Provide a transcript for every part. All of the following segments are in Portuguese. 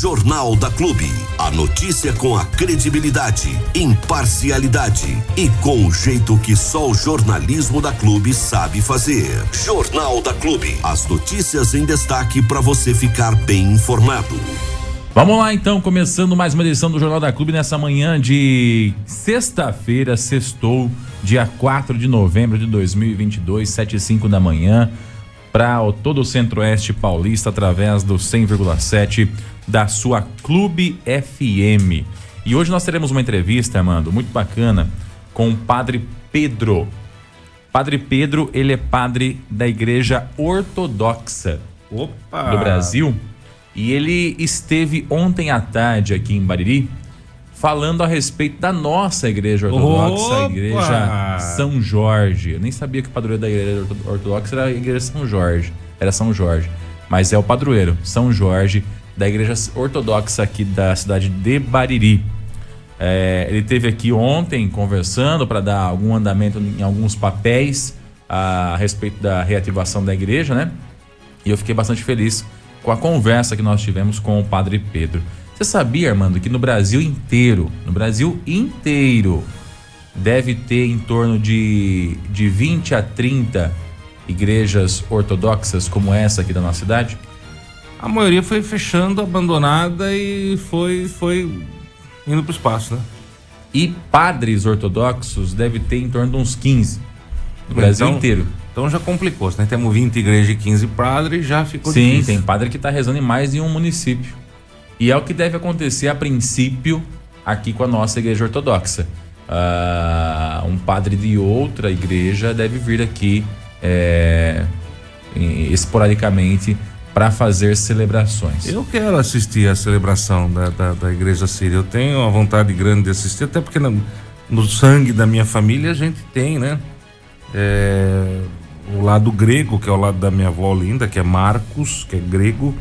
Jornal da Clube. A notícia com a credibilidade, imparcialidade e com o jeito que só o jornalismo da Clube sabe fazer. Jornal da Clube. As notícias em destaque para você ficar bem informado. Vamos lá então, começando mais uma edição do Jornal da Clube nessa manhã de sexta-feira, sextou, dia 4 de novembro de 2022, 7 e 5 da manhã, para todo o Centro-Oeste Paulista através do 100,7 da sua Clube FM. E hoje nós teremos uma entrevista, Armando, muito bacana, com o Padre Pedro. Padre Pedro, ele é padre da Igreja Ortodoxa Opa! do Brasil. E ele esteve ontem à tarde aqui em Bariri falando a respeito da nossa igreja ortodoxa, a Opa! igreja São Jorge. Eu nem sabia que o padroeiro da igreja orto- ortodoxa era a igreja São Jorge, era São Jorge, mas é o padroeiro, São Jorge da igreja ortodoxa aqui da cidade de Bariri. É, ele teve aqui ontem conversando para dar algum andamento em alguns papéis a respeito da reativação da igreja, né? E eu fiquei bastante feliz com a conversa que nós tivemos com o Padre Pedro. Você sabia, Armando, que no Brasil inteiro, no Brasil inteiro, deve ter em torno de, de 20 a 30 igrejas ortodoxas como essa aqui da nossa cidade? A maioria foi fechando, abandonada e foi, foi indo pro espaço, né? E padres ortodoxos deve ter em torno de uns 15 no Brasil Então- inteiro. Então já complicou. Nós temos 20 igrejas e 15 padres, já ficou Sim, difícil. tem padre que está rezando em mais de um município. E é o que deve acontecer a princípio aqui com a nossa igreja ortodoxa. Ah, um padre de outra igreja deve vir aqui é, esporadicamente para fazer celebrações. Eu quero assistir a celebração da, da, da igreja síria. Eu tenho uma vontade grande de assistir, até porque no, no sangue da minha família a gente tem, né? É, o lado grego, que é o lado da minha avó linda, que é Marcos, que é grego.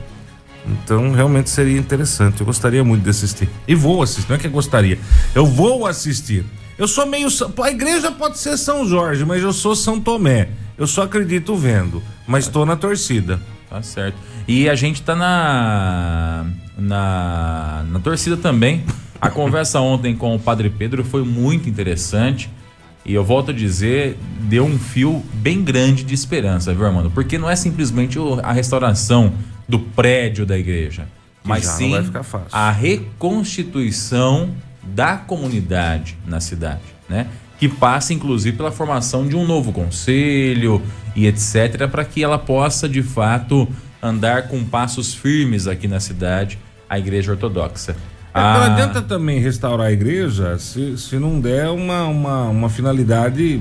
Então realmente seria interessante. Eu gostaria muito de assistir. E vou assistir, não é que eu gostaria. Eu vou assistir. Eu sou meio. A igreja pode ser São Jorge, mas eu sou São Tomé. Eu só acredito vendo, mas estou na torcida. Tá certo. E a gente tá na, na, na torcida também. A conversa ontem com o Padre Pedro foi muito interessante. E eu volto a dizer, deu um fio bem grande de esperança, viu, Armando? Porque não é simplesmente a restauração do prédio da igreja, mas já não sim a reconstituição da comunidade na cidade, né? Que passa inclusive pela formação de um novo conselho e etc, para que ela possa de fato andar com passos firmes aqui na cidade, a igreja ortodoxa. É, Ah, Não adianta também restaurar a igreja se, se não der uma, uma, uma finalidade.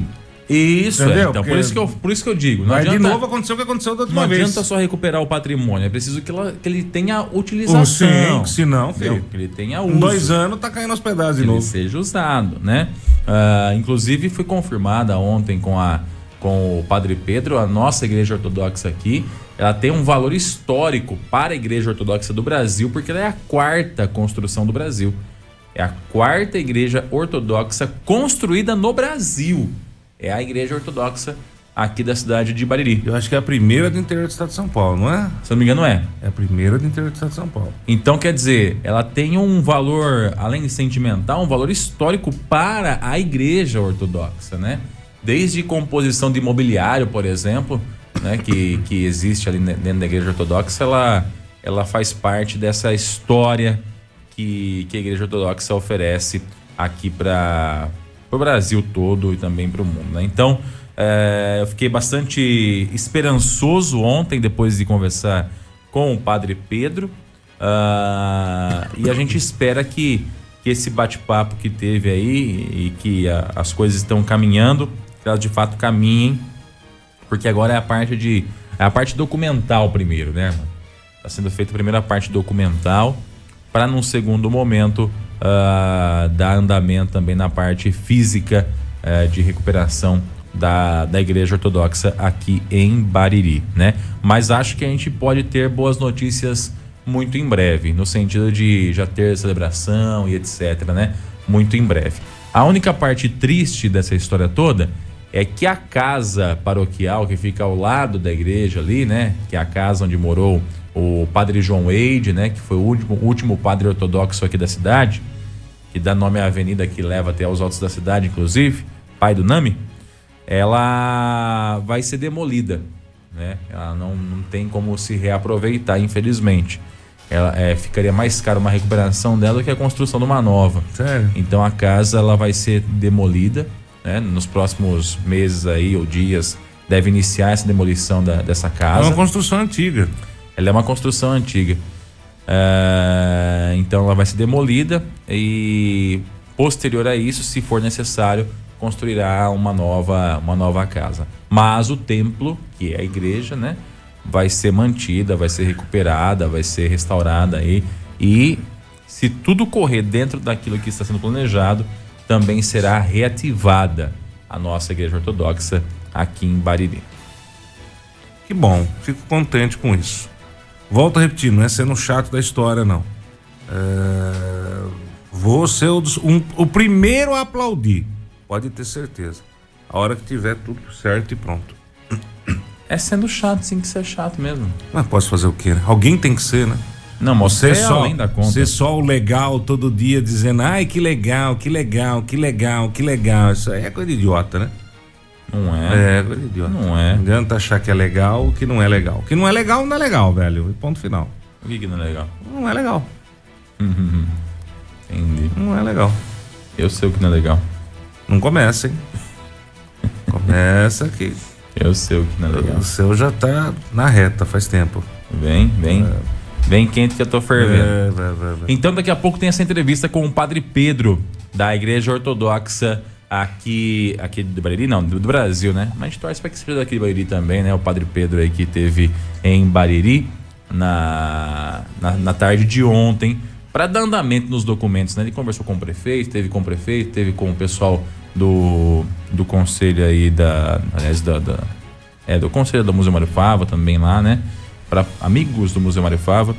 Isso, é. Então por Porque isso, que eu, por isso que eu digo. Não Vai de adianta, novo acontecer o que aconteceu da última não vez. adianta só recuperar o patrimônio, é preciso que, ela- que ele tenha utilização. sim, se não, filho. Que ele tenha uso. Com dois anos tá caindo aos pedaços de ele novo. seja usado, né? Ah, inclusive foi confirmada ontem com a com o Padre Pedro, a nossa igreja ortodoxa aqui, ela tem um valor histórico para a igreja ortodoxa do Brasil, porque ela é a quarta construção do Brasil. É a quarta igreja ortodoxa construída no Brasil. É a igreja ortodoxa aqui da cidade de Bariri. Eu acho que é a primeira do interior do estado de São Paulo, não é? Se eu não me engano, é. É a primeira do interior do estado de São Paulo. Então, quer dizer, ela tem um valor, além de sentimental, um valor histórico para a igreja ortodoxa, né? Desde composição de imobiliário, por exemplo, né? Que, que existe ali dentro da igreja ortodoxa, ela, ela faz parte dessa história que, que a igreja ortodoxa oferece aqui para o Brasil todo e também para o mundo, né? Então, é, eu fiquei bastante esperançoso ontem, depois de conversar com o Padre Pedro, ah, e a gente espera que, que esse bate-papo que teve aí e que a- as coisas estão caminhando, que elas de fato caminhem, porque agora é a parte de é a parte documental primeiro, né? Está sendo feita a parte documental para num segundo momento ah, dar andamento também na parte física eh, de recuperação da, da igreja ortodoxa aqui em Bariri, né? Mas acho que a gente pode ter boas notícias muito em breve, no sentido de já ter celebração e etc, né? Muito em breve. A única parte triste dessa história toda é que a casa paroquial que fica ao lado da igreja ali, né? Que é a casa onde morou o padre João Wade, né, que foi o último, último padre ortodoxo aqui da cidade, que dá nome à avenida que leva até os altos da cidade, inclusive, pai do Nami, ela vai ser demolida, né? Ela não, não tem como se reaproveitar, infelizmente. Ela é, ficaria mais caro uma recuperação dela do que a construção de uma nova. Sério? Então a casa ela vai ser demolida, né? Nos próximos meses aí ou dias deve iniciar essa demolição da, dessa casa. É uma construção antiga. Ela é uma construção antiga. É, então ela vai ser demolida e posterior a isso, se for necessário, construirá uma nova, uma nova casa. Mas o templo, que é a igreja, né, vai ser mantida, vai ser recuperada, vai ser restaurada aí e se tudo correr dentro daquilo que está sendo planejado, também será reativada a nossa igreja ortodoxa aqui em Bariri. Que bom, fico contente com isso. Volto a repetir, não é sendo chato da história, não. É... Vou ser o, um, o primeiro a aplaudir, pode ter certeza. A hora que tiver tudo certo e pronto. É sendo chato, sim que ser chato mesmo. Mas posso fazer o quê? Né? Alguém tem que ser, né? Não, mas Ser você é só, além da conta. ser só o legal todo dia dizendo, ai que legal, que legal, que legal, que legal. Isso aí é coisa de idiota, né? Não é. É, coisa de idiota. Não é. Não adianta achar que é legal o que não é legal. O que não é legal, não é legal, velho. E Ponto final. O que, que não é legal? Não é legal. Entendi. Não é legal. Eu sei o que não é legal. Não começa, hein? Começa aqui. Eu sei o que não é legal. O seu já tá na reta faz tempo. Vem, vem. Vem quente que eu tô fervendo. É, vai, vai, vai. Então daqui a pouco tem essa entrevista com o Padre Pedro, da Igreja Ortodoxa aqui, aqui do Bariri, não, do, do Brasil, né? Mas torce para que seja daqui de Bariri também, né? O Padre Pedro aí que teve em Bariri na, na, na tarde de ontem para dar andamento nos documentos, né? Ele conversou com o prefeito, teve com o prefeito, teve com o pessoal do, do conselho aí da, aliás, da, da é, do conselho do Museu Mário Fava também lá, né? Para amigos do Museu Mário Fava,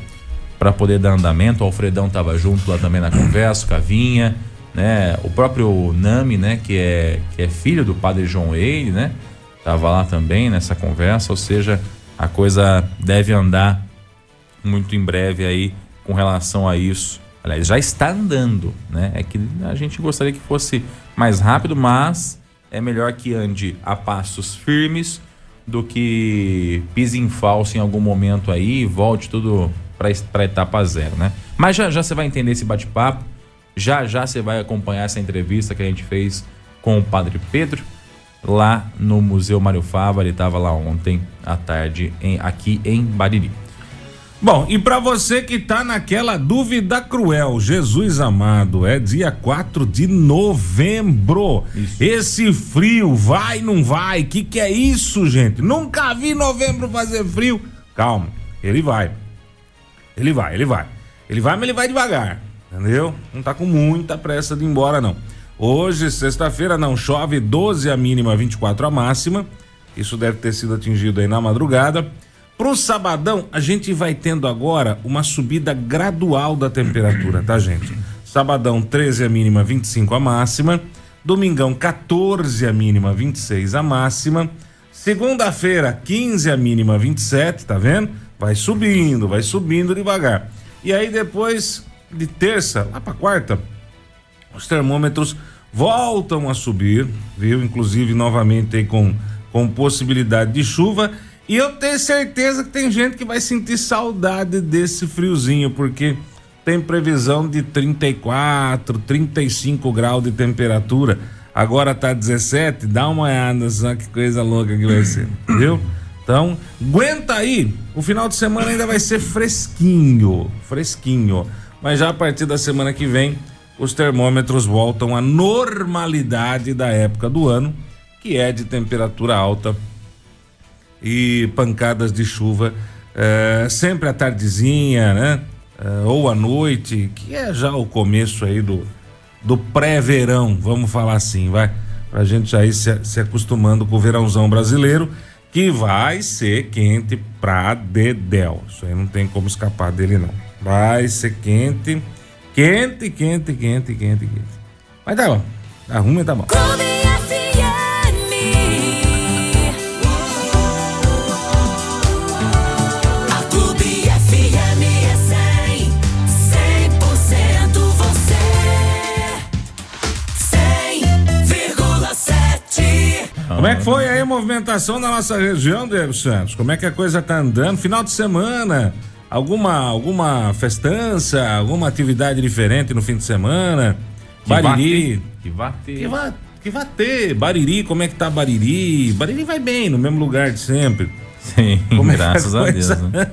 para poder dar andamento. O Alfredão tava junto lá também na conversa, Cavinha, né? O próprio Nami, né? Que é, que é filho do padre João Eire, né? Tava lá também nessa conversa, ou seja, a coisa deve andar muito em breve aí com relação a isso. Aliás, já está andando, né? É que a gente gostaria que fosse mais rápido, mas é melhor que ande a passos firmes do que pise em falso em algum momento aí e volte tudo para a etapa zero, né? Mas já já você vai entender esse bate-papo, já já você vai acompanhar essa entrevista que a gente fez com o Padre Pedro lá no Museu Mário Fava, ele estava lá ontem à tarde em, aqui em Bariri. Bom, e para você que tá naquela dúvida cruel, Jesus amado, é dia 4 de novembro. Isso. Esse frio vai, não vai? Que que é isso, gente? Nunca vi novembro fazer frio. Calma, ele vai. Ele vai, ele vai. Ele vai, mas ele vai devagar. Entendeu? Não tá com muita pressa de ir embora, não. Hoje, sexta-feira, não chove, 12 a mínima, 24 a máxima. Isso deve ter sido atingido aí na madrugada. Pro sabadão, a gente vai tendo agora uma subida gradual da temperatura, tá, gente? Sabadão, 13 a mínima, 25 a máxima. Domingão, 14 a mínima, 26 a máxima. Segunda-feira, 15 a mínima, 27, tá vendo? Vai subindo, vai subindo devagar. E aí depois de terça, lá pra quarta, os termômetros voltam a subir, viu? Inclusive novamente aí com, com possibilidade de chuva. E eu tenho certeza que tem gente que vai sentir saudade desse friozinho, porque tem previsão de 34, 35 graus de temperatura. Agora tá 17, dá uma olhada só que coisa louca que vai ser, viu? Então, aguenta aí. O final de semana ainda vai ser fresquinho, fresquinho. Mas já a partir da semana que vem, os termômetros voltam à normalidade da época do ano, que é de temperatura alta e pancadas de chuva eh, sempre à tardezinha, né? Eh, ou à noite, que é já o começo aí do, do pré-verão, vamos falar assim, vai? Pra gente já ir se, se acostumando com o verãozão brasileiro, que vai ser quente pra dedéu. Isso aí não tem como escapar dele, não. Vai ser quente, quente, quente, quente, quente, quente. Mas tá bom, arruma e tá bom. Clube Como é que foi aí a movimentação na nossa região, Diego Santos? Como é que a coisa tá andando? Final de semana, alguma alguma festança, alguma atividade diferente no fim de semana? Que Bariri. Que vai ter. Que vai, que vai ter. Bariri, como é que tá Bariri? Bariri vai bem, no mesmo lugar de sempre. Sim, Como é a graças a coisa- Deus. Né?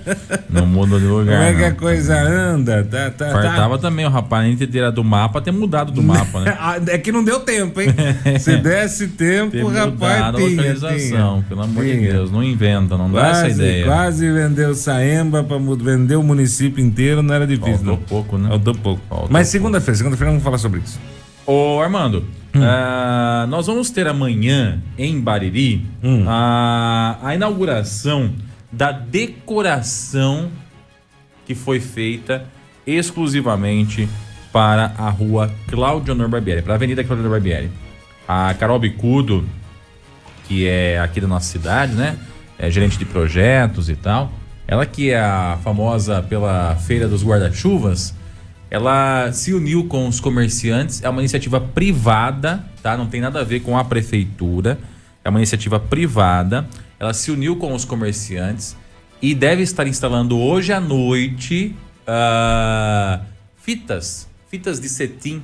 Não muda de lugar. Como é que a não. coisa anda? Tá, tá, tá. Fartava também o rapaz nem ter tirado do mapa, ter mudado do mapa, né? Ah, É que não deu tempo, hein? Se desse tempo, Ter rapaz mudado a tinha, localização, tinha. pelo amor de Tinha. Deus. Não inventa, não dá essa Quase, ideia. quase vendeu Saemba para vender o município inteiro, não era difícil. Faltou não. pouco, né? Faltou pouco. Faltou Mas segunda-feira, segunda-feira vamos falar sobre isso. Ô, Armando, Hum. ah, nós vamos ter amanhã em Bariri Hum. a, a inauguração da decoração que foi feita exclusivamente para a rua Cláudio Honor Barbieri, para a Avenida Cláudio Honor Barbieri. A Carol Bicudo, que é aqui da nossa cidade, né? É gerente de projetos e tal. Ela que é a famosa pela Feira dos Guarda-Chuvas, ela se uniu com os comerciantes, é uma iniciativa privada, tá? Não tem nada a ver com a prefeitura. É uma iniciativa privada. Ela se uniu com os comerciantes e deve estar instalando hoje à noite ah, fitas, fitas de cetim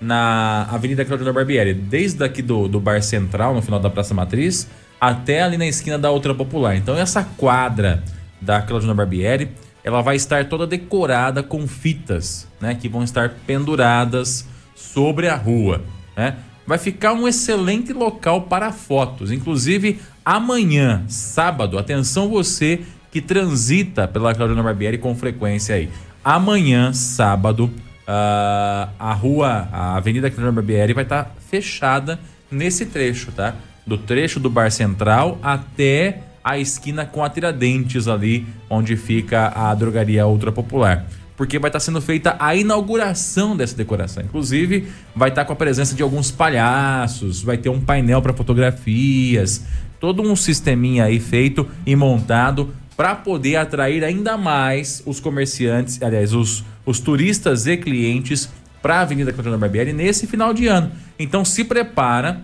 na Avenida Claudio Barbieri, desde aqui do, do Bar Central, no final da Praça Matriz, até ali na esquina da Outra Popular. Então essa quadra da Claudio Barbieri, ela vai estar toda decorada com fitas, né, que vão estar penduradas sobre a rua, né? Vai ficar um excelente local para fotos. Inclusive, amanhã, sábado, atenção você que transita pela Claudio Barbieri com frequência aí. Amanhã, sábado, ah, a rua, a Avenida Claudio Barbieri vai estar fechada nesse trecho, tá? Do trecho do Bar Central até a esquina com a Tiradentes ali, onde fica a drogaria Ultra Popular. Porque vai estar sendo feita a inauguração dessa decoração. Inclusive, vai estar com a presença de alguns palhaços, vai ter um painel para fotografias, todo um sisteminha aí feito e montado para poder atrair ainda mais os comerciantes, aliás, os, os turistas e clientes para a Avenida Cláudio Barbieri nesse final de ano. Então se prepara,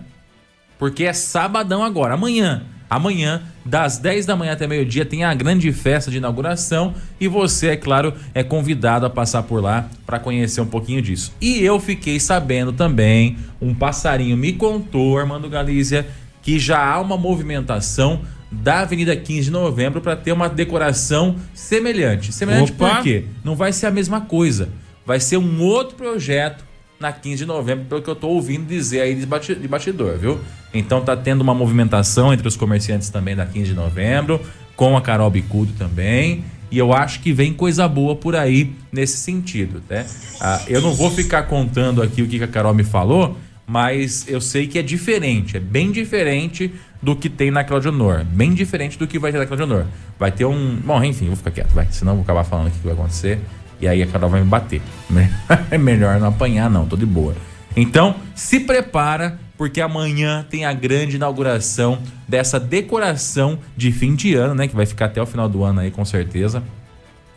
porque é sabadão agora, amanhã. Amanhã, das 10 da manhã até meio-dia, tem a grande festa de inauguração e você, é claro, é convidado a passar por lá para conhecer um pouquinho disso. E eu fiquei sabendo também, um passarinho me contou, Armando Galícia, que já há uma movimentação da Avenida 15 de Novembro para ter uma decoração semelhante. Semelhante Opa! por quê? Não vai ser a mesma coisa. Vai ser um outro projeto na 15 de novembro, pelo que eu tô ouvindo dizer aí de bastidor, viu? Então tá tendo uma movimentação entre os comerciantes também da 15 de novembro, com a Carol Bicudo também. E eu acho que vem coisa boa por aí nesse sentido, né? Ah, eu não vou ficar contando aqui o que a Carol me falou, mas eu sei que é diferente, é bem diferente do que tem na Claudio Honor, bem diferente do que vai ter na Claudio Honor. Vai ter um. Bom, enfim, vou ficar quieto, vai, senão vou acabar falando o que vai acontecer e aí a Carol vai me bater. É melhor não apanhar, não, tô de boa. Então, se prepara, porque amanhã tem a grande inauguração dessa decoração de fim de ano, né? Que vai ficar até o final do ano aí, com certeza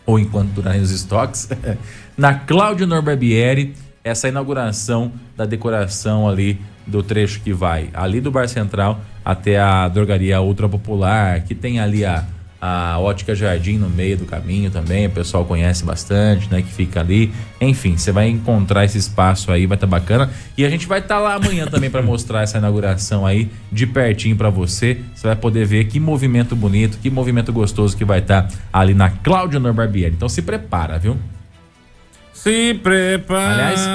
ou enquanto durarem os estoques, na Cláudio Norbarbieri, essa inauguração da decoração ali do trecho que vai ali do Bar Central até a drogaria Ultra Popular, que tem ali a, a Ótica Jardim no meio do caminho também, o pessoal conhece bastante, né, que fica ali. Enfim, você vai encontrar esse espaço aí, vai estar bacana. E a gente vai estar lá amanhã também para mostrar essa inauguração aí de pertinho para você. Você vai poder ver que movimento bonito, que movimento gostoso que vai estar ali na Cláudio Norbarbieri. Então se prepara, viu? Se prepara. Aliás,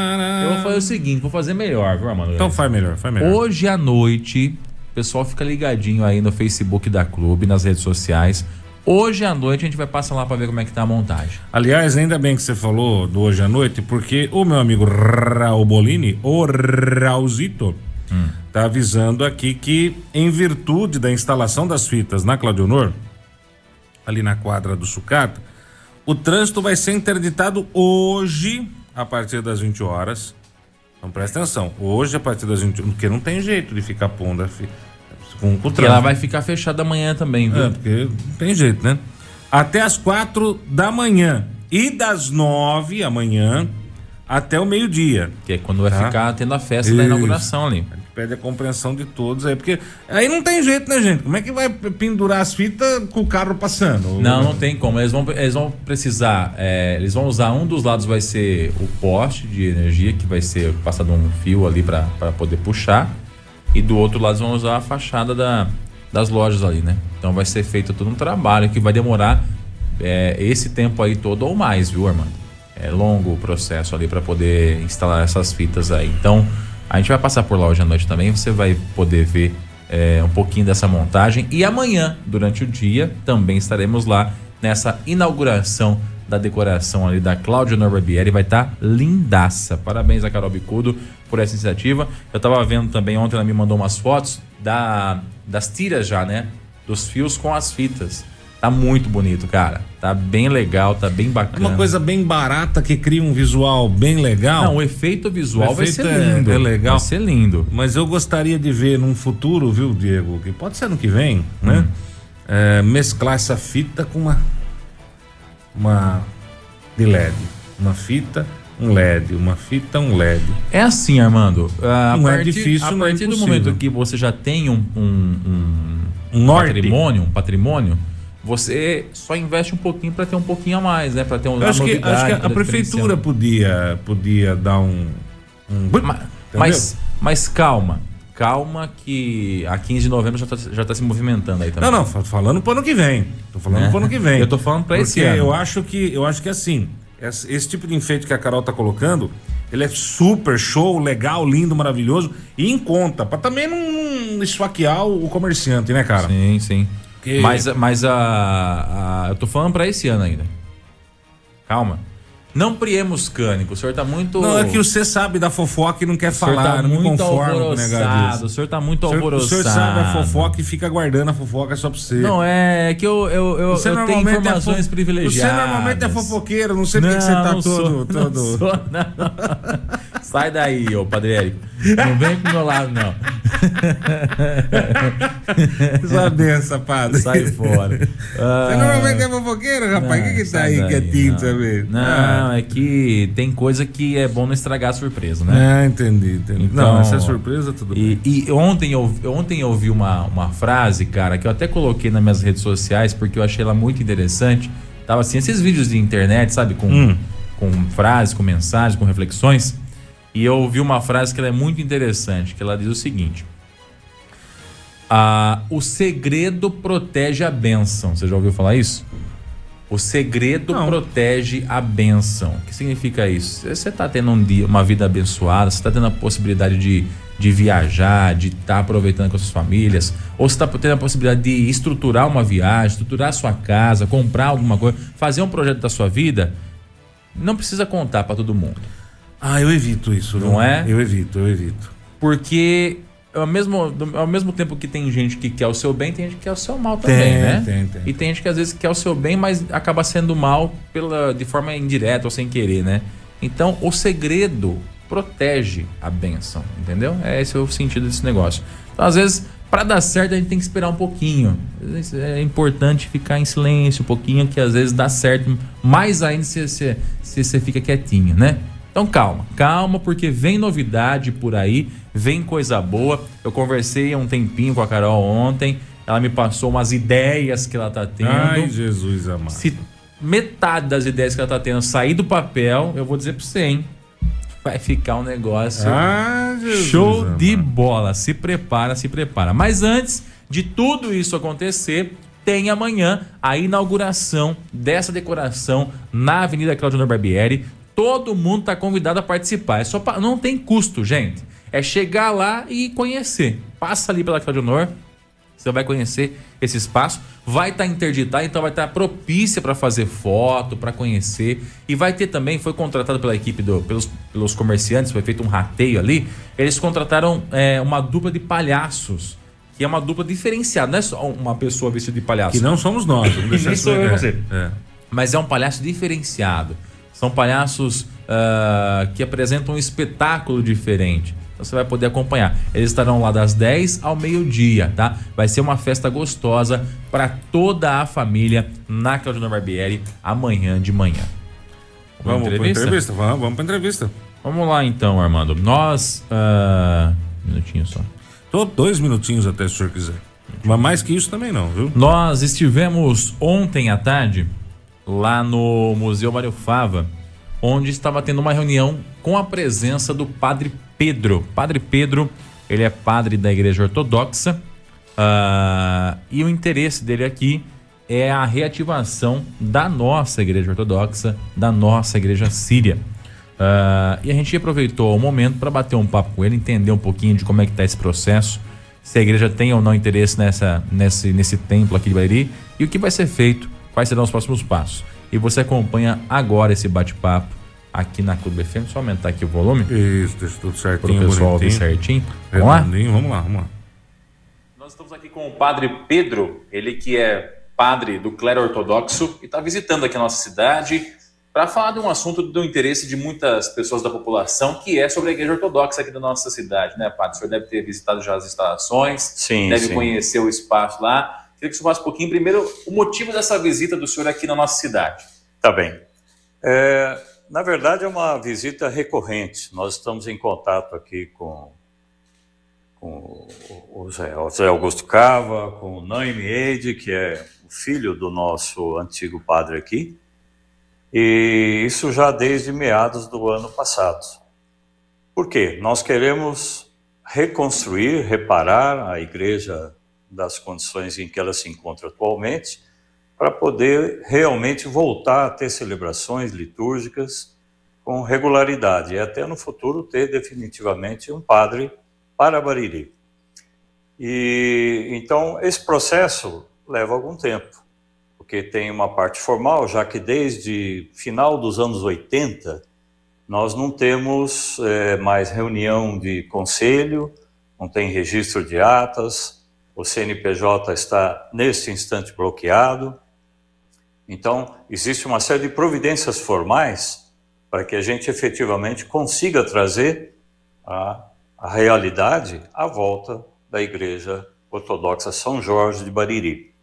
eu vou fazer o seguinte, vou fazer melhor, viu, mano? Então faz melhor, faz melhor. Hoje à noite, pessoal fica ligadinho aí no Facebook da Clube, nas redes sociais. Hoje à noite a gente vai passar lá pra ver como é que tá a montagem. Aliás, ainda bem que você falou do hoje à noite, porque o meu amigo Raul Bolini, o Raulzito, tá avisando aqui que, em virtude da instalação das fitas na Claudio Honor, ali na quadra do Sucata, o trânsito vai ser interditado hoje, a partir das 20 horas. Então presta atenção, hoje a partir das 20 porque não tem jeito de ficar pondo com, com o Porque ela trânsito. vai ficar fechada amanhã também, viu? É, porque não tem jeito, né? Até as quatro da manhã. E das nove amanhã até o meio-dia. Que é quando vai Tá. ficar tendo a festa da Isso. inauguração ali. Pede a compreensão de todos aí, porque aí não tem jeito, né, gente? Como é que vai pendurar as fitas com o carro passando? Não, não tem como. Eles vão, eles vão precisar. é, eles vão usar um dos lados vai ser o poste de energia que vai ser passado um fio ali para poder puxar e do outro lado eles vão usar a fachada da, das lojas ali, né? Então vai ser feito todo um trabalho que vai demorar é, esse tempo aí todo ou mais, viu, Armando? É longo o processo ali para poder instalar essas fitas aí. Então a gente vai passar por lá hoje à noite também. Você vai poder ver é, um pouquinho dessa montagem. E amanhã, durante o dia, também estaremos lá nessa inauguração da decoração ali da Cláudia Norbarbieri. Vai estar tá lindaça. Parabéns a Carol Bicudo por essa iniciativa. Eu tava vendo também, ontem ela me mandou umas fotos da, das tiras já, né? Dos fios com as fitas. Tá muito bonito, cara. Tá bem legal, tá bem É bacana. uma coisa bem barata que cria um visual bem legal. Não, o efeito visual O vai efeito ser é- lindo. é legal. Vai ser lindo. Mas eu gostaria de ver num futuro, viu, Diego? Que pode ser ano que vem, Hum. né? É, mesclar essa fita com uma. Uma. De LED. Uma fita, um LED. Uma fita, um LED. É assim, Armando. A Não é partir, difícil, A não é partir do momento que você já tem um, um, um- Um patrimônio, um patrimônio, você só investe um pouquinho para ter um pouquinho a mais, né? Para ter um acho que, acho que a ter prefeitura podia, podia dar um. um Ma- Mas, mas calma, calma que a 15 de novembro já tá, já tá se movimentando aí também. Não, não, fa- falando pro ano que vem. Tô falando Né? pro ano que vem. Eu tô falando pra esse ano. Eu acho que, eu acho que assim, esse, esse tipo de enfeite que a Carol tá colocando, ele é super show, legal, lindo, maravilhoso e em conta, pra também não, não esfaquear o, o comerciante, né, cara? Sim, sim. Mas, mas a, a- Eu tô falando pra esse ano ainda. Calma. Não priemos cânico. O senhor tá muito. Não, é que você sabe da fofoca e não quer falar, tá não me muito conformo com o O senhor tá muito O senhor, o senhor sabe a fofoca e fica guardando a fofoca só pra você. Não, é, é que eu, eu, eu, Você eu tenho normalmente é informações fo- privilegiadas. Você normalmente é fofoqueiro, não sei porque que você tá todo. sou, todo... Não sou, não. Sai daí, ô Padre Érico. Não vem pro meu lado, não. Sua benção, padre. Sai fora. Você Ah, normalmente é fofoqueiro, rapaz? O que que tá aí daí, quietinho, não. sabe? Não, Ah. é que tem coisa que é bom não estragar a surpresa, né? Ah, entendi, entendi. Então, não, essa é surpresa, tudo bem. E, e ontem, eu, ontem eu ouvi uma, uma frase, cara, que eu até coloquei nas minhas redes sociais porque eu achei ela muito interessante. Tava assim, esses vídeos de internet, sabe? Com, Hum. com frases, com mensagens, com reflexões. E eu ouvi uma frase que ela é muito interessante, que ela diz o seguinte. Ah, o segredo protege a bênção. Você já ouviu falar isso? O segredo Não. protege a bênção. O que significa isso? Você está tendo um dia, uma vida abençoada, você está tendo a possibilidade de, de viajar, de estar aproveitando com as suas famílias, ou você está tendo a possibilidade de estruturar uma viagem, estruturar a sua casa, comprar alguma coisa, fazer um projeto da sua vida, não precisa contar para todo mundo. Ah, eu evito isso. Não viu? é? Eu evito, eu evito. Porque ao mesmo, ao mesmo tempo que tem gente que quer o seu bem, tem gente que quer o seu mal também, Tem, né? tem, tem. E tem gente que às vezes quer o seu bem, mas acaba sendo mal pela, de forma indireta ou sem querer, né? Então, o segredo protege a benção, entendeu? É esse o sentido desse negócio. Então, às vezes, para dar certo, a gente tem que esperar um pouquinho. É importante ficar em silêncio um pouquinho, que às vezes dá certo, mais ainda se você se, você fica quietinho, né? Então calma, calma, porque vem novidade por aí, vem coisa boa. Eu conversei há um tempinho com a Carol ontem, ela me passou umas ideias que ela tá tendo. Ai, Jesus amado. Se metade das ideias que ela tá tendo sair do papel, eu vou dizer pra você, hein? Vai ficar um negócio Ah, Jesus show amado. de bola. Se prepara, se prepara. Mas antes de tudo isso acontecer, tem amanhã a inauguração dessa decoração na Avenida Claudio Barbieri. Todo mundo tá convidado a participar. É só pa- não tem custo, gente. É chegar lá e conhecer. Passa ali pela Claudio Honor, você vai conhecer esse espaço, vai estar interditado, então vai estar propícia para fazer foto, para conhecer. E vai ter também, foi contratado pela equipe, do, pelos, pelos comerciantes, foi feito um rateio ali. Eles contrataram é, uma dupla de palhaços, que é uma dupla diferenciada, não é só uma pessoa vestida de palhaço. Que não somos nós. Vamos deixar isso sou eu você. é. Mas é um palhaço diferenciado. São palhaços ah, que apresentam um espetáculo diferente. Então você vai poder acompanhar. Eles estarão lá das 10 ao meio-dia, tá? Vai ser uma festa gostosa para toda a família na Claudina Barbieri amanhã de manhã. Vamos pra entrevista? Vamos, vamos pra entrevista. Vamos lá então, Armando. Nós ah, Minutinho só. Tô dois minutinhos até, se o senhor quiser. Mas mais que isso também não, viu? Nós estivemos ontem à tarde lá no Museu Mário Fava, onde estava tendo uma reunião com a presença do Padre Pedro. Padre Pedro, ele é padre da Igreja Ortodoxa ah, e o interesse dele aqui é a reativação da nossa Igreja Ortodoxa, da nossa Igreja Síria. Ah, e a gente aproveitou o momento para bater um papo com ele, entender um pouquinho de como é que está esse processo, se a igreja tem ou não interesse nessa, nesse, nesse templo aqui de Bairi e o que vai ser feito, quais serão os próximos passos. E você acompanha agora esse bate-papo aqui na Clube FM. Só aumentar aqui o volume Isso, deixa tudo para o certinho, pessoal ouvir certinho. Vamos lá? Vamos lá, vamos lá. Nós estamos aqui com o padre Pedro, ele que é padre do clero ortodoxo e está visitando aqui a nossa cidade para falar de um assunto do interesse de muitas pessoas da população, que é sobre a igreja ortodoxa aqui da nossa cidade, né, padre? O senhor deve ter visitado já as instalações, Sim, deve sim. conhecer o espaço lá. Queria que senhor falasse um pouquinho, primeiro, o motivo dessa visita do senhor aqui na nossa cidade. Tá bem. É, na verdade, é uma visita recorrente. Nós estamos em contato aqui com, com o Zé Augusto Cava, com o Naime Eide, que é o filho do nosso antigo padre aqui. E isso já desde meados do ano passado. Por quê? Nós queremos reconstruir, reparar a igreja das condições em que ela se encontra atualmente, para poder realmente voltar a ter celebrações litúrgicas com regularidade e até no futuro ter definitivamente um padre para Bariri. E então esse processo leva algum tempo, porque tem uma parte formal, já que desde final dos anos 80 nós não temos eh, mais reunião de conselho, não tem registro de atas, o CNPJ está neste instante bloqueado. Então, existe uma série de providências formais para que a gente efetivamente consiga trazer a, a realidade à volta da Igreja Ortodoxa São Jorge de Bariri.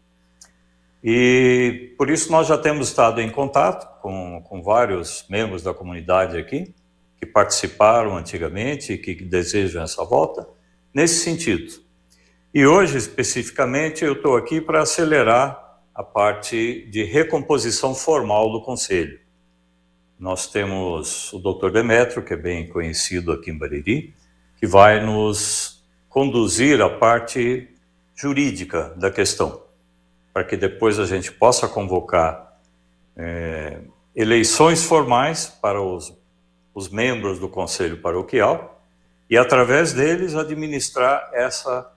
E por isso nós já temos estado em contato com, com vários membros da comunidade aqui, que participaram antigamente e que desejam essa volta, nesse sentido. E hoje, especificamente, eu estou aqui para acelerar a parte de recomposição formal do Conselho. Nós temos o Dr. Demetrio, que é bem conhecido aqui em Bariri, que vai nos conduzir à parte jurídica da questão, para que depois a gente possa convocar eh, eleições formais para os, os membros do Conselho Paroquial e, através deles, administrar essa,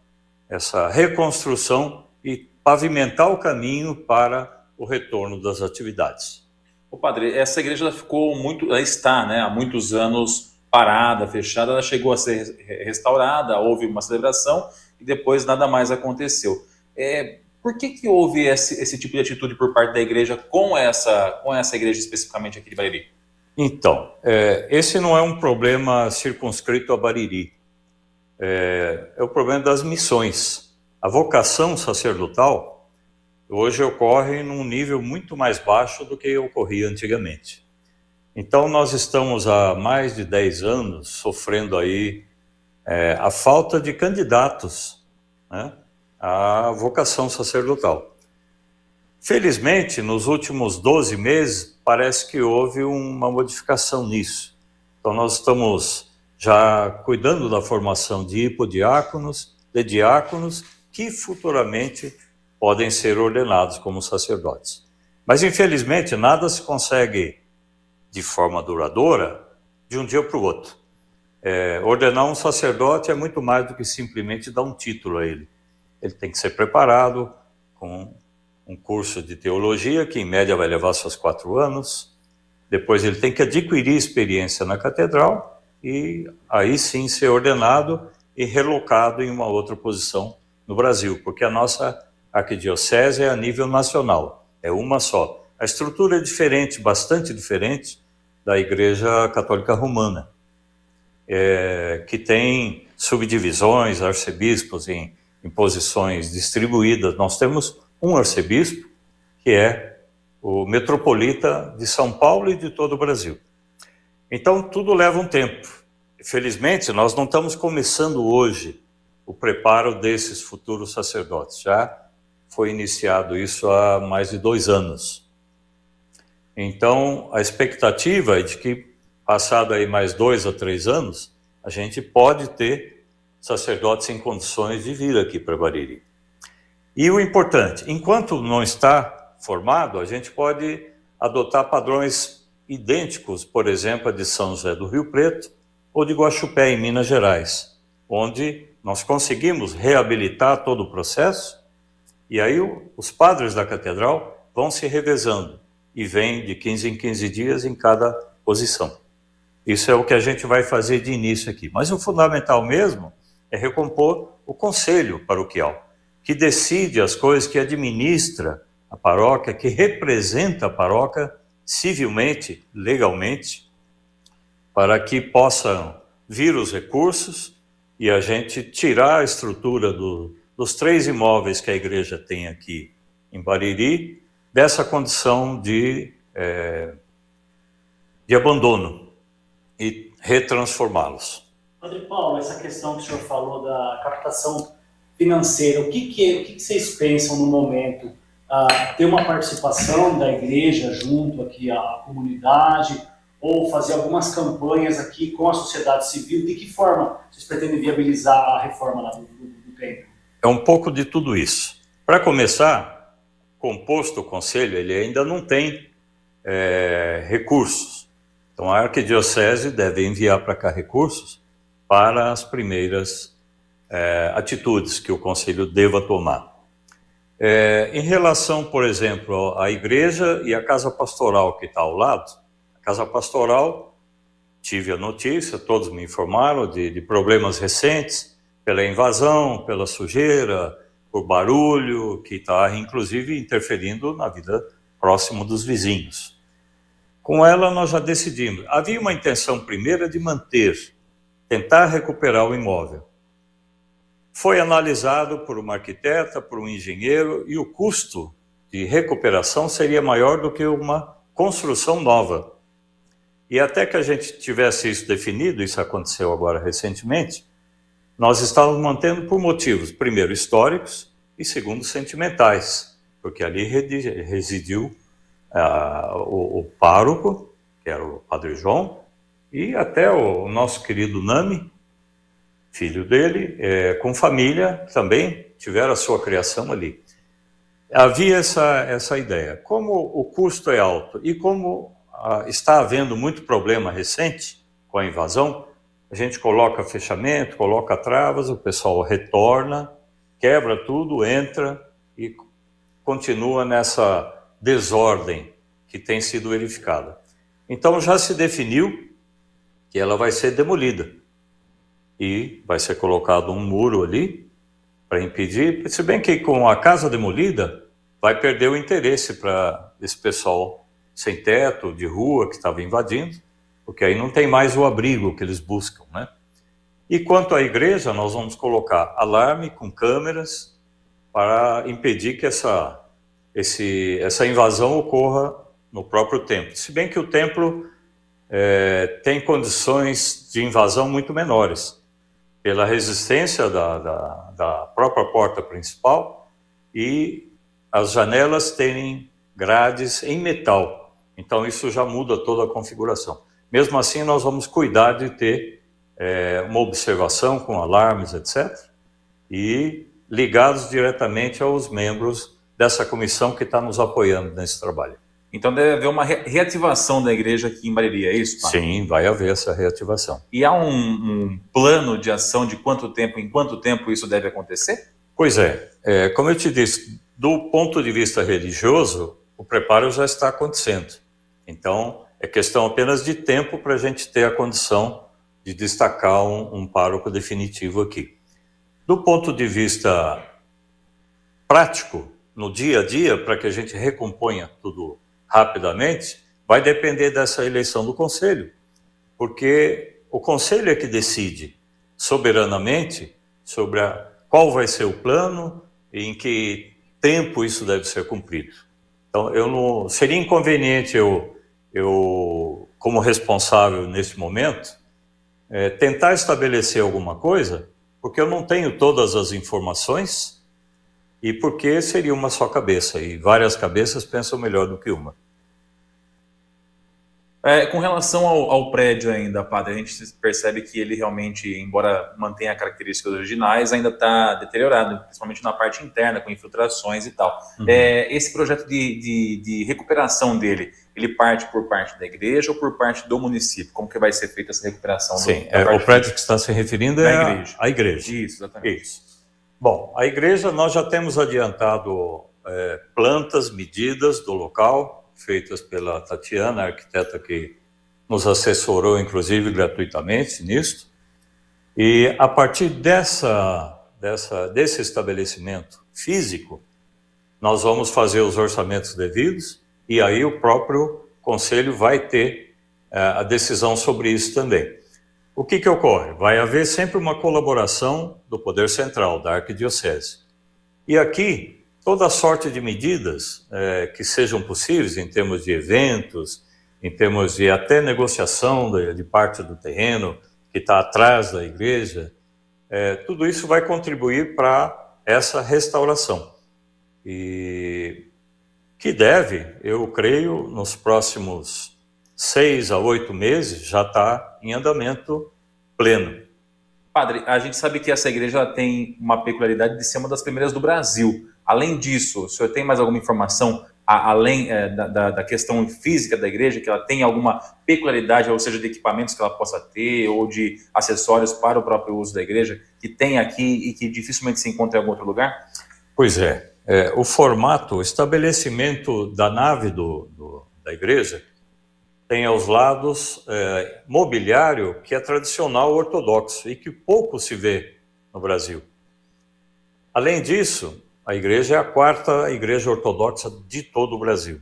essa reconstrução e pavimentar o caminho para o retorno das atividades. Ô padre, essa igreja ficou muito, ela está, né, há muitos anos parada, fechada, ela chegou a ser re- restaurada, houve uma celebração e depois nada mais aconteceu. É, por que que houve esse, esse tipo de atitude por parte da igreja com essa, com essa igreja especificamente aqui de Bariri? Então, é, esse não é um problema circunscrito a Bariri. É, é o problema das missões. A vocação sacerdotal hoje ocorre num nível muito mais baixo do que ocorria antigamente. Então, nós estamos há mais de 10 anos sofrendo aí é, a falta de candidatos né, à vocação sacerdotal. Felizmente, nos últimos 12 meses, parece que houve uma modificação nisso. Então, nós estamos já cuidando da formação de hipodiáconos, de diáconos, que futuramente podem ser ordenados como sacerdotes. Mas, infelizmente, nada se consegue de forma duradoura de um dia para o outro. É, ordenar um sacerdote é muito mais do que simplesmente dar um título a ele. Ele tem que ser preparado com um curso de teologia, que em média vai levar seus quatro anos. Depois ele tem que adquirir experiência na catedral e aí sim ser ordenado e relocado em uma outra posição no Brasil, porque a nossa arquidiocese é a nível nacional, é uma só. A estrutura é diferente, bastante diferente da Igreja Católica Romana, é, que tem subdivisões, arcebispos em, em posições distribuídas. Nós temos um arcebispo, que é o metropolita de São Paulo e de todo o Brasil. Então, tudo leva um tempo. felizmente, nós não estamos começando hoje o preparo desses futuros sacerdotes. Já foi iniciado isso há mais de dois anos. Então, a expectativa é de que, passado aí mais dois a três anos, a gente pode ter sacerdotes em condições de vir aqui para Bariri. E o importante, enquanto não está formado, a gente pode adotar padrões idênticos, por exemplo, a de São José do Rio Preto ou de Guaxupé, em Minas Gerais, onde nós conseguimos reabilitar todo o processo e aí os padres da catedral vão se revezando e vêm de 15 em 15 dias em cada posição. Isso é o que a gente vai fazer de início aqui. Mas o fundamental mesmo é recompor o conselho paroquial que decide as coisas, que administra a paróquia, que representa a paróquia civilmente, legalmente, para que possam vir os recursos e a gente tirar a estrutura do, dos três imóveis que a igreja tem aqui em Bariri dessa condição de, é, de abandono e retransformá-los. Padre Paulo, essa questão que o senhor falou da captação financeira, o que, que, o que, que vocês pensam no momento? Ah, ter uma participação da igreja junto aqui à comunidade ou fazer algumas campanhas aqui com a sociedade civil? De que forma vocês pretendem viabilizar a reforma lá do, do, do? É um pouco de tudo isso. Para começar, composto o conselho, ele ainda não tem é, recursos. Então a arquidiocese deve enviar para cá recursos para as primeiras é, atitudes que o Conselho deva tomar. É, em relação, por exemplo, à igreja e à casa pastoral que está ao lado, a casa pastoral, tive a notícia, todos me informaram de, de problemas recentes, pela invasão, pela sujeira, por barulho, que está inclusive interferindo na vida próxima dos vizinhos. Com ela, nós já decidimos. Havia uma intenção primeira de manter, tentar recuperar o imóvel foi analisado por uma arquiteta, por um engenheiro, e o custo de recuperação seria maior do que uma construção nova. E até que a gente tivesse isso definido, isso aconteceu agora recentemente, nós estávamos mantendo por motivos, primeiro, históricos e, segundo, sentimentais, porque ali residiu uh, o, o pároco, que era o Padre João, e até o nosso querido Nami, filho dele, é, com família, também tiveram a sua criação ali. Havia essa, essa ideia. Como o custo é alto e como ah, está havendo muito problema recente com a invasão, a gente coloca fechamento, coloca travas, o pessoal retorna, quebra tudo, entra e continua nessa desordem que tem sido verificada. Então já se definiu que ela vai ser demolida e vai ser colocado um muro ali para impedir. Se bem que com a casa demolida, vai perder o interesse para esse pessoal sem teto, de rua, que estava invadindo, porque aí não tem mais o abrigo que eles buscam, né? E quanto à igreja, nós vamos colocar alarme com câmeras para impedir que essa, esse, essa invasão ocorra no próprio templo. Se bem que o templo é, tem condições de invasão muito menores pela resistência da, da, da própria porta principal e as janelas terem grades em metal. Então isso já muda toda a configuração. Mesmo assim, nós vamos cuidar de ter é, uma observação com alarmes, etc. E ligados diretamente aos membros dessa comissão que está nos apoiando nesse trabalho. Então deve haver uma reativação da igreja aqui em Bariri, é isso? Pai? Sim, vai haver essa reativação. E há um, um, plano de ação de quanto tempo, em quanto tempo isso deve acontecer? Pois é, é, como eu te disse, do ponto de vista religioso, o preparo já está acontecendo. Então, é questão apenas de tempo para a gente ter a condição de destacar um, um pároco definitivo aqui. Do ponto de vista prático, no dia a dia, para que a gente recomponha tudo rapidamente, vai depender dessa eleição do Conselho, porque o Conselho é que decide soberanamente sobre a, qual vai ser o plano e em que tempo isso deve ser cumprido. Então, eu não seria inconveniente eu, eu como responsável nesse momento, é, tentar estabelecer alguma coisa, porque eu não tenho todas as informações e porque seria uma só cabeça e várias cabeças pensam melhor do que uma. É, com relação ao, ao, prédio ainda, padre, a gente percebe que ele realmente, embora mantenha características originais, ainda está deteriorado, principalmente na parte interna, com infiltrações e tal. Uhum. É, esse projeto de, de, de, recuperação dele, ele parte por parte da igreja ou por parte do município? Como que vai ser feita essa recuperação? Sim, do, é, o prédio que está se referindo é a igreja. a igreja. Isso, exatamente. Isso. Bom, a igreja nós já temos adiantado é, plantas, medidas do local, feitas pela Tatiana, a arquiteta que nos assessorou, inclusive, gratuitamente nisto. E a partir dessa, dessa, desse estabelecimento físico, nós vamos fazer os orçamentos devidos e aí o próprio conselho vai ter é, a decisão sobre isso também. O que, que ocorre? Vai haver sempre uma colaboração do Poder Central, da Arquidiocese. E aqui toda sorte de medidas é, que sejam possíveis em termos de eventos, em termos de até negociação de, de parte do terreno que está atrás da igreja, é, tudo isso vai contribuir para essa restauração. E que deve, eu creio, nos próximos seis a oito meses já está em andamento pleno. Padre, a gente sabe que essa igreja tem uma peculiaridade de ser uma das primeiras do Brasil. Além disso, o senhor tem mais alguma informação, a, além é, da, da, questão física da igreja, que ela tem alguma peculiaridade, ou seja, de equipamentos que ela possa ter, ou de acessórios para o próprio uso da igreja, que tem aqui e que dificilmente se encontra em algum outro lugar? Pois é. é o formato, o estabelecimento da nave do, do, da igreja tem aos lados é, mobiliário que é tradicional ortodoxo e que pouco se vê no Brasil. Além disso, a igreja é a quarta igreja ortodoxa de todo o Brasil.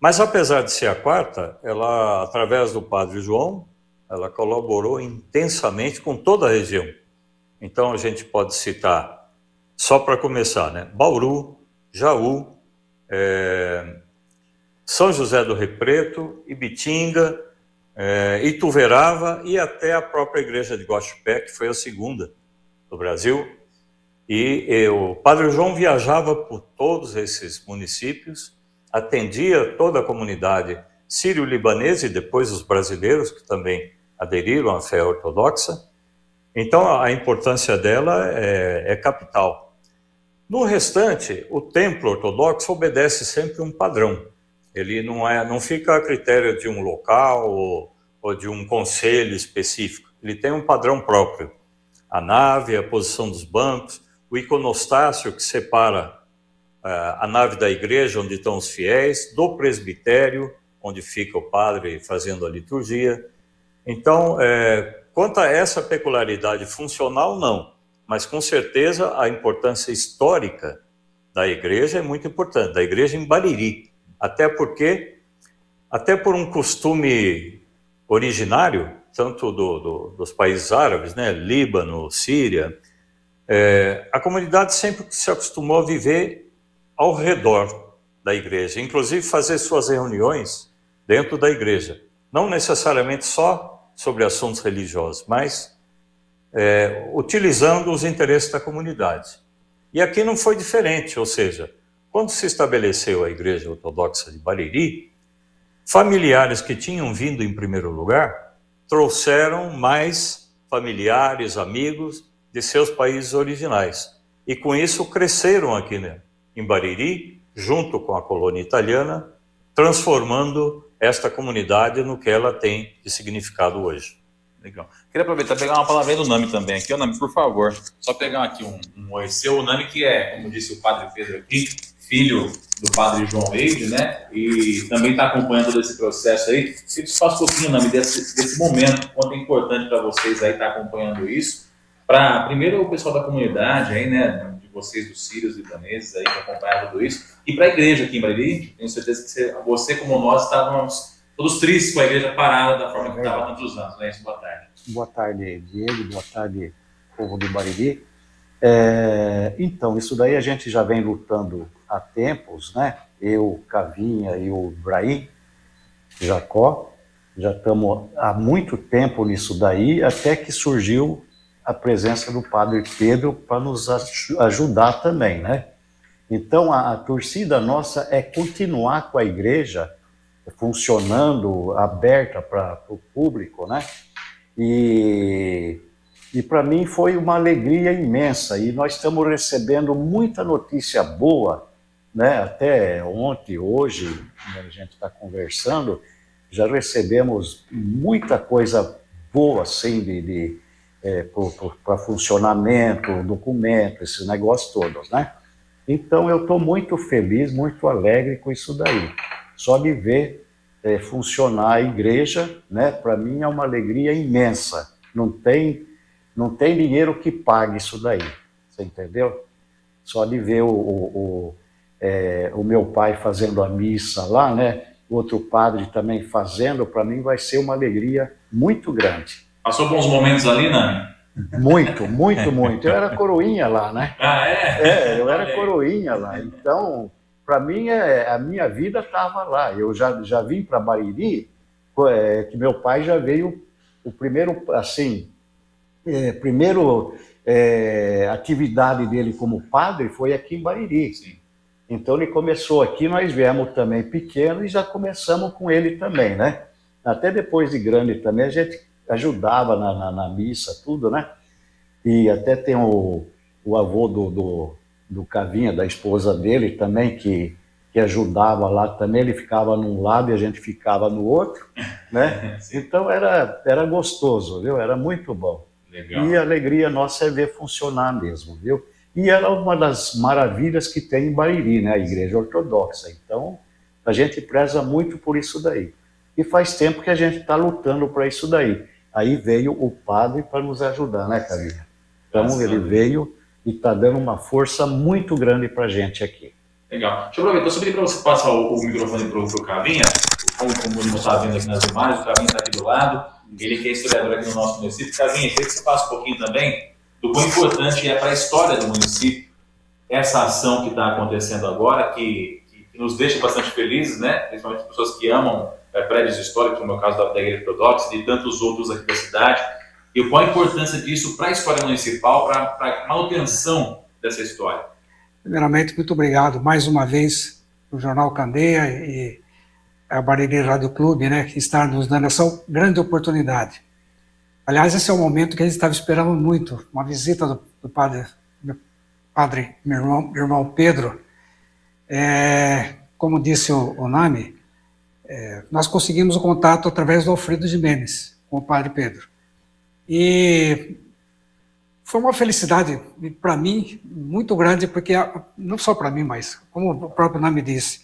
Mas apesar de ser a quarta, ela, através do Padre João, ela colaborou intensamente com toda a região. Então a gente pode citar, só para começar, né? Bauru, Jaú, é, São José do Repreto, Ibitinga, é, Ituverava e até a própria igreja de Guaxupé, que foi a segunda do Brasil, e o Padre João viajava por todos esses municípios, atendia toda a comunidade sírio-libanesa e depois os brasileiros que também aderiram à fé ortodoxa. Então a importância dela é, é capital. No restante, o templo ortodoxo obedece sempre um padrão. Ele não, é, não fica a critério de um local ou, ou de um conselho específico. Ele tem um padrão próprio. A nave, a posição dos bancos, o iconostácio que separa uh, a nave da igreja, onde estão os fiéis, do presbitério, onde fica o padre fazendo a liturgia. Então, é, quanto a essa peculiaridade funcional, não, mas com certeza a importância histórica da igreja é muito importante, da igreja em Bariri, até porque, até por um costume originário, tanto do, do, dos países árabes, né, Líbano, Síria, é, a comunidade sempre se acostumou a viver ao redor da igreja, inclusive fazer suas reuniões dentro da igreja. Não necessariamente só sobre assuntos religiosos, mas é, utilizando os interesses da comunidade. E aqui não foi diferente, ou seja, quando se estabeleceu a Igreja Ortodoxa de Bariri, familiares que tinham vindo em primeiro lugar trouxeram mais familiares, amigos de seus países originais. E com isso cresceram aqui né, em Bariri, junto com a colônia italiana, transformando esta comunidade no que ela tem de significado hoje. Legal. Queria aproveitar pegar uma palavra do Nami também aqui. O Nami, por favor, só pegar aqui um, um oi seu. O Nami que é, como disse o padre Pedro aqui, filho do padre João Reide, né? E também está acompanhando todo esse processo aí. Se você faz um pouquinho, Nami, desse, desse momento, quanto é importante para vocês aí estar tá acompanhando isso para primeiro o pessoal da comunidade aí, né, de vocês dos sírios libaneses aí que acompanham tudo isso, e para a igreja aqui em Bariri, tenho certeza que você, você como nós estávamos todos tristes com a igreja parada da forma que estava há tantos anos, né? Isso, boa tarde. Boa tarde, Diego, boa tarde, povo do Bariri. É, então, isso daí a gente já vem lutando há tempos, né? Eu, Cavinha e o Ibrahim, Jacó, Já estamos há muito tempo nisso daí, até que surgiu a presença do Padre Pedro para nos ajudar também, né? Então, a, a torcida nossa é continuar com a igreja funcionando, aberta para o público, né? E, e para mim foi uma alegria imensa. E nós estamos recebendo muita notícia boa, né? Até ontem, hoje, a gente está conversando, já recebemos muita coisa boa, assim, de, de é, para funcionamento, documento, esses negócios todos, né? Então eu estou muito feliz, muito alegre com isso daí. Só de ver é, funcionar a igreja, né? Para mim é uma alegria imensa. Não tem, não tem dinheiro que pague isso daí. Você entendeu? Só de ver o, o, o, é, o meu pai fazendo a missa lá, né? Outro padre também fazendo, para mim vai ser uma alegria muito grande. Passou bons momentos ali, Nani? Muito, muito, muito. Eu era coroinha lá, né? Ah, é? É, eu era coroinha lá. Então, para mim, é, a minha vida estava lá. Eu já, já vim para Bariri, é, que meu pai já veio, o primeiro, assim, é, primeiro é, atividade dele como padre foi aqui em Bariri. Sim. Então ele começou aqui, nós viemos também pequeno e já começamos com ele também, né? Até depois de grande também a gente ajudava na, na, na missa, tudo, né? E até tem o, o avô do, do, do Cavinha, da esposa dele também, que, que ajudava lá também, ele ficava num lado e a gente ficava no outro, né? Então era, era gostoso, viu? Era muito bom. Legal. E a alegria nossa é ver funcionar mesmo, viu? E era uma das maravilhas que tem em Bariri, né? A igreja ortodoxa. Então, a gente preza muito por isso daí. E faz tempo que a gente está lutando para isso daí. Aí veio o padre para nos ajudar, né, Carinha? Então ele veio e está dando uma força muito grande para a gente aqui. Legal. Deixa eu aproveitar, só pedir para você passar o, o microfone para o Cavinha, como, como não está vendo aqui nas imagens, o Cavinha está aqui do lado, ele que é historiador aqui no nosso município. Cavinha, queria que você faça um pouquinho também do quão importante é para a história do município essa ação que está acontecendo agora, que, que, que, nos deixa bastante felizes, né? principalmente pessoas que amam é, prédios históricos, no meu caso da, da Igreja Ortodoxa e tantos outros aqui da cidade, e qual a importância disso para a história municipal, para a manutenção dessa história. Primeiramente, muito obrigado mais uma vez o Jornal Candeia e a Bariri Rádio Clube, né, que está nos dando essa grande oportunidade. Aliás, esse é o momento que a gente estava esperando muito, uma visita do, do padre, meu padre, meu irmão, meu irmão Pedro. É, como disse o, o Nami, é, nós conseguimos o contato através do Alfredo Jimenez, com o padre Pedro. E foi uma felicidade para mim muito grande, porque não só para mim, mas como o próprio nome disse,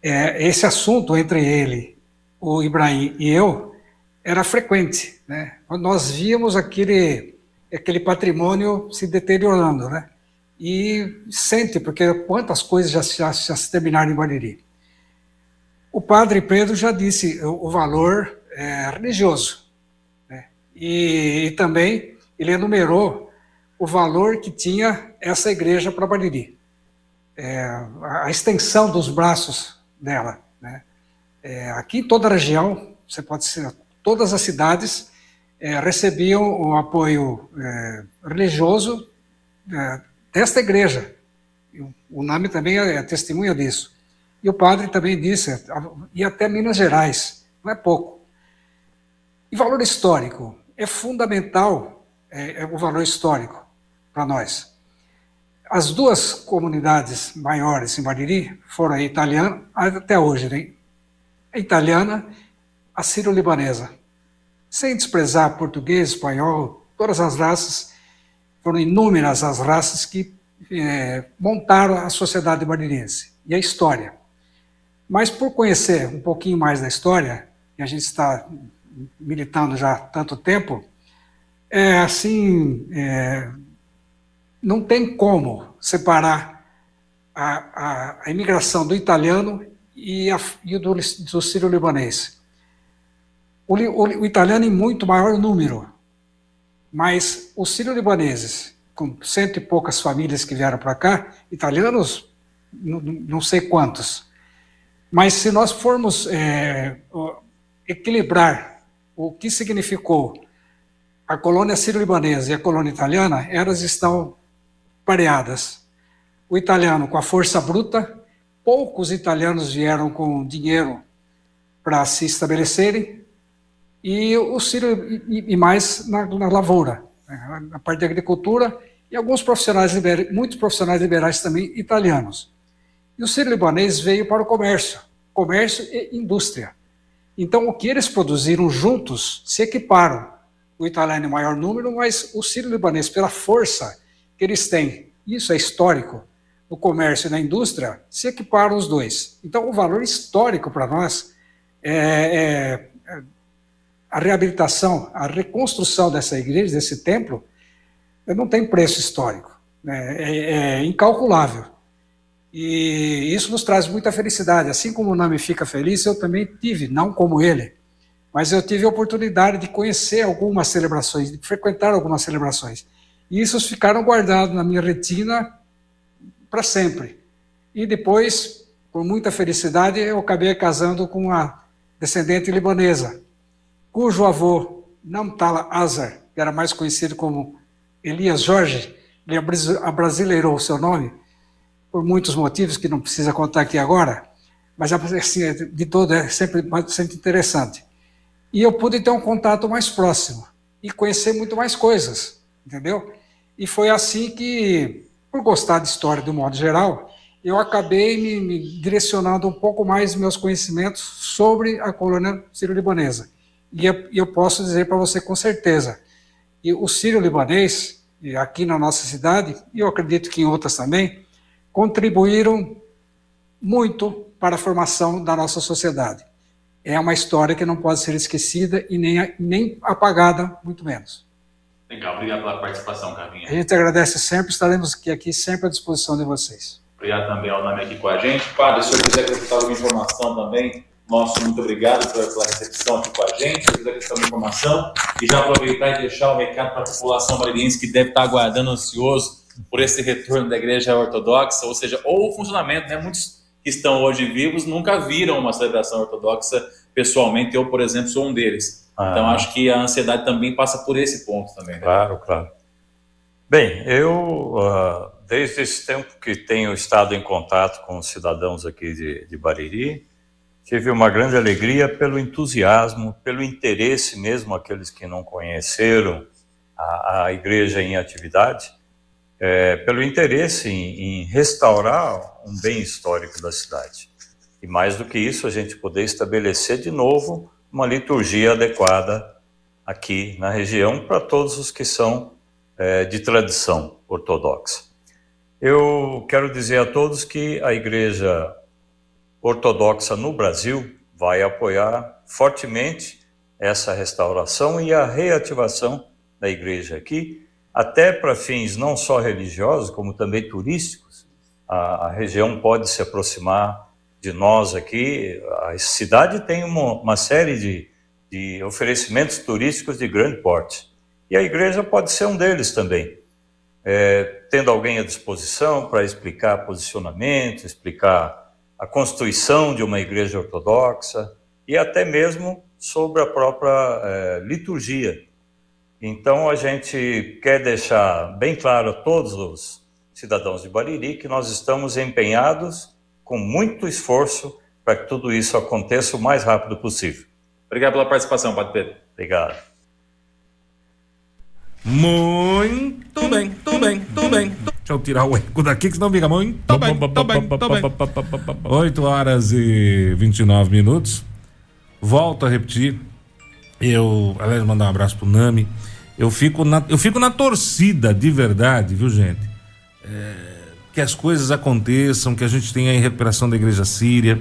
é, esse assunto entre ele, o Ibrahim e eu era frequente, né? Nós víamos aquele aquele patrimônio se deteriorando, né? E sente porque quantas coisas já, já, já se terminaram em Bariri. O padre Pedro já disse o, valor é, religioso. Né? E, e, também ele enumerou o valor que tinha essa igreja para Bariri. É, a, extensão dos braços dela. Né? É, aqui em toda a região, você pode ser, todas as cidades é, recebiam o apoio é, religioso é, desta igreja. O nome também é testemunha disso. E o padre também disse, e até Minas Gerais, não é pouco. E valor histórico, é fundamental é, é o valor histórico para nós. As duas comunidades maiores em Bariri foram a italiana, até hoje, né? a italiana, a sírio-libanesa. Sem desprezar português, espanhol, todas as raças, foram inúmeras as raças que é, montaram a sociedade baririense e a história. Mas por conhecer um pouquinho mais da história, e a gente está militando já há tanto tempo, é assim, é, não tem como separar a, a, a imigração do italiano e, a, e do, do sírio-libanês. O, o, o, italiano em muito maior número, mas os sírio-libaneses, com cento e poucas famílias que vieram para cá, italianos, não, não sei quantos, mas se nós formos é, equilibrar o que significou a colônia sírio-libanesa e a colônia italiana, elas estão pareadas. O italiano com a força bruta, poucos italianos vieram com dinheiro para se estabelecerem, e o sírio e, mais na, na lavoura, né, na parte de agricultura, e alguns profissionais liberais, muitos profissionais liberais também italianos. E o sírio-libanês veio para o comércio, comércio e indústria. Então, o que eles produziram juntos se equiparam. O italiano em maior número, mas o sírio-libanês, pela força que eles têm, isso é histórico, no comércio e na indústria, se equiparam os dois. Então, o valor histórico para nós é, é, é, a reabilitação, a reconstrução dessa igreja, desse templo, não tem preço histórico, né? é, é incalculável. E isso nos traz muita felicidade. Assim como o Nami fica feliz, eu também tive, não como ele, mas eu tive a oportunidade de conhecer algumas celebrações, de frequentar algumas celebrações. E isso ficaram guardados na minha retina para sempre. E depois, por muita felicidade, eu acabei casando com uma descendente libanesa, cujo avô, Namtala Azar, que era mais conhecido como Elias Jorge, ele abrasileirou o seu nome, por muitos motivos que não precisa contar aqui agora, mas assim, de todo é sempre bastante interessante. E eu pude ter um contato mais próximo e conhecer muito mais coisas, entendeu? E foi assim que, por gostar de história de um modo geral, eu acabei me, me direcionando um pouco mais meus conhecimentos sobre a colônia sírio-libanesa. E eu, eu posso dizer para você com certeza, e o sírio-libanês, aqui na nossa cidade, e eu acredito que em outras também, contribuíram muito para a formação da nossa sociedade. É uma história que não pode ser esquecida e nem, nem apagada, muito menos. Legal, obrigado pela participação, Carlinhos. A gente agradece sempre, estaremos aqui, aqui sempre à disposição de vocês. Obrigado também ao nome aqui com a gente. Padre, se o senhor quiser acrescentar alguma informação também, nosso muito obrigado pela, recepção aqui com a gente. Se quiser acrescentar alguma informação, e já aproveitar e deixar o recado para a população marinhense que deve estar aguardando ansioso por esse retorno da igreja ortodoxa, ou seja, ou o funcionamento, né? Muitos que estão hoje vivos nunca viram uma celebração ortodoxa pessoalmente, eu, por exemplo, sou um deles. Ah. Então, acho que a ansiedade também passa por esse ponto também. Né? Claro, claro. Bem, eu, uh, desde esse tempo que tenho estado em contato com os cidadãos aqui de, de Bariri, tive uma grande alegria pelo entusiasmo, pelo interesse mesmo, aqueles que não conheceram a, a igreja em atividade, é, pelo interesse em, em restaurar um bem histórico da cidade. E mais do que isso, a gente poder estabelecer de novo uma liturgia adequada aqui na região para todos os que são é, de tradição ortodoxa. Eu quero dizer a todos que a Igreja Ortodoxa no Brasil vai apoiar fortemente essa restauração e a reativação da igreja aqui, até para fins não só religiosos, como também turísticos. A, a, região pode se aproximar de nós aqui. A cidade tem uma, uma série de, de oferecimentos turísticos de grande porte. E a igreja pode ser um deles também. É, tendo alguém à disposição para explicar posicionamento, explicar a constituição de uma igreja ortodoxa e até mesmo sobre a própria é, liturgia então, a gente quer deixar bem claro a todos os cidadãos de Bariri que nós estamos empenhados com muito esforço para que tudo isso aconteça o mais rápido possível. Obrigado pela participação, Padre Pedro. Obrigado. Muito bem, tudo bem, tudo bem. Deixa eu tirar o eco daqui, que senão fica muito bem, tô bem, tô bem. 8 horas e 29 minutos. Volto a repetir. Eu, aliás, mandar um abraço pro Nami eu fico na, eu fico na torcida de verdade, viu, gente? É, que as coisas aconteçam, que a gente tenha a recuperação da igreja síria,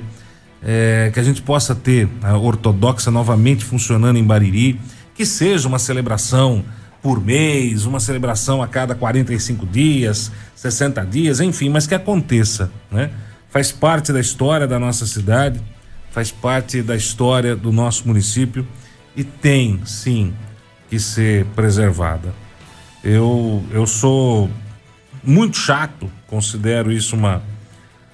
é, que a gente possa ter a ortodoxa novamente funcionando em Bariri, que seja uma celebração por mês, uma celebração a cada 45 dias, 60 dias, enfim, mas que aconteça, né? Faz parte da história da nossa cidade, faz parte da história do nosso município e tem, sim, que ser preservada. Eu, eu sou muito chato, considero isso uma,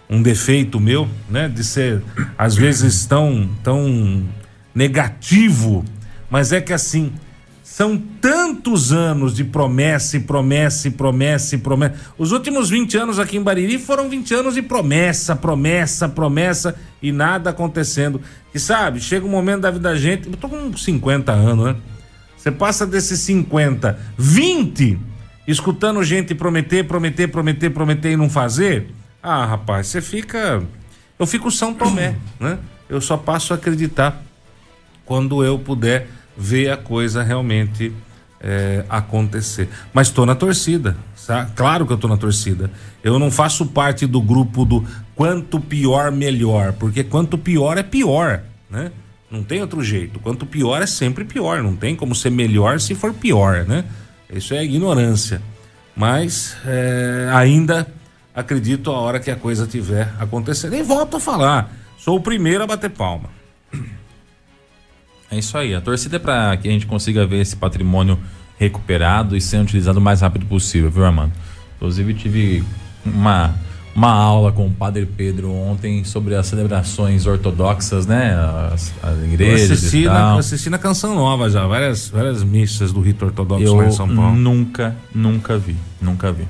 um defeito meu, né? De ser, às vezes, tão, tão negativo, mas é que assim, são tantos anos de promessa e promessa e promessa e promessa. Os últimos 20 anos aqui em Bariri foram 20 anos de promessa, promessa, promessa e nada acontecendo. E sabe, chega um momento da vida da gente, eu tô com 50 anos, né? Você passa desses 50, 20 escutando gente prometer, prometer, prometer, prometer e não fazer. Ah, rapaz, você fica. Eu fico São Tomé, né? Eu só passo a acreditar quando eu puder ver a coisa realmente é, acontecer. Mas estou na torcida, sabe? claro que eu estou na torcida. Eu não faço parte do grupo do quanto pior, melhor, porque quanto pior é pior, né? Não tem outro jeito. Quanto pior é sempre pior. Não tem como ser melhor se for pior, né? Isso é ignorância. Mas é, ainda acredito a hora que a coisa tiver acontecendo. E volto a falar, sou o primeiro a bater palma. É isso aí. A torcida é para que a gente consiga ver esse patrimônio recuperado e sendo utilizado o mais rápido possível, viu, Armando? Inclusive, tive uma, uma aula com o Padre Pedro ontem sobre as celebrações ortodoxas, né? As, as igrejas. Eu assisti, e na, assisti na Canção Nova já, várias, várias missas do rito ortodoxo Eu lá em São Paulo. nunca, nunca vi. Nunca vi.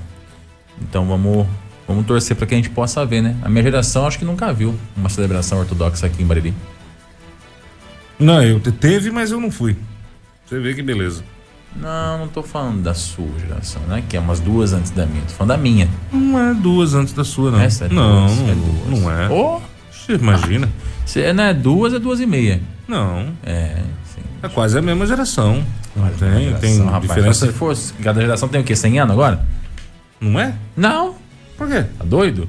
Então vamos, vamos torcer para que a gente possa ver, né? A minha geração acho que nunca viu uma celebração ortodoxa aqui em Bariri. Não, eu te- teve, mas eu não fui. Você vê que beleza. Não, não tô falando da sua geração, né? Que é umas duas antes da minha. Tô falando da minha. Não é duas antes da sua, não. Essa é não, duas, não, é duas. não é. Ô, Você imagina? se não é duas, é duas e meia. Não. É, sim. É quase a mesma geração. Não tem, Geração, tem rapaz, diferença. Se fosse, cada geração tem o quê? 100 anos agora? Não é? Não. Por quê? Tá doido?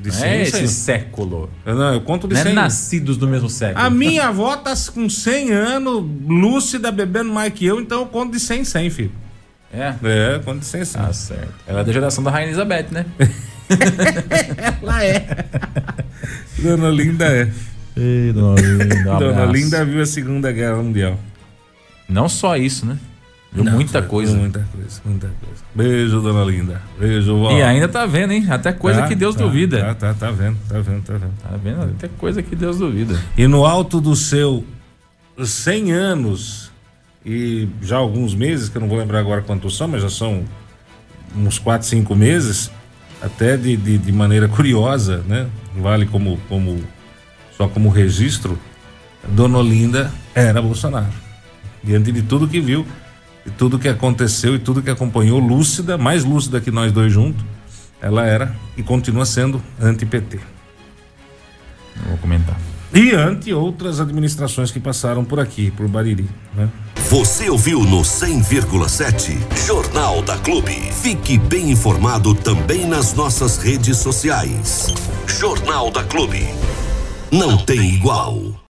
De Não 100 é esse 100. século. Eu, não, eu conto de Não é 100. nascidos do mesmo século. A minha avó tá com 100 anos, lúcida, bebendo mais que eu, então eu conto de 100 em 100, filho. É? É, eu conto de 100 em 100. Tá certo. Ela é da geração da Rainha Elizabeth, né? Ela é. Dona Linda é. Ei, dona Linda, um Dona. Linda viu a Segunda Guerra Mundial. Não só isso, né? Viu Não, muita coisa. Muita coisa, muita coisa. Beijo, Dona Linda. Beijo. E ainda tá vendo, hein? Até coisa Tá, que Deus tá, duvida. Tá, tá, tá vendo, tá vendo, tá vendo. Tá vendo? Até coisa que Deus duvida. E no alto do seu 100 anos e já alguns meses, que eu não vou lembrar agora quantos são, mas já são uns 4, 5 meses, até de, de, de maneira curiosa, né? Vale como, como só como registro, Dona Olinda era Bolsonaro. Diante de tudo que viu, de tudo que aconteceu e tudo que acompanhou, lúcida, mais lúcida que nós dois juntos, ela era e continua sendo anti-PT. Não vou comentar. E ante outras administrações que passaram por aqui, por Bariri, né? Você ouviu no 100,7 Jornal da Clube. Fique bem informado também nas nossas redes sociais. Jornal da Clube. Não tem igual.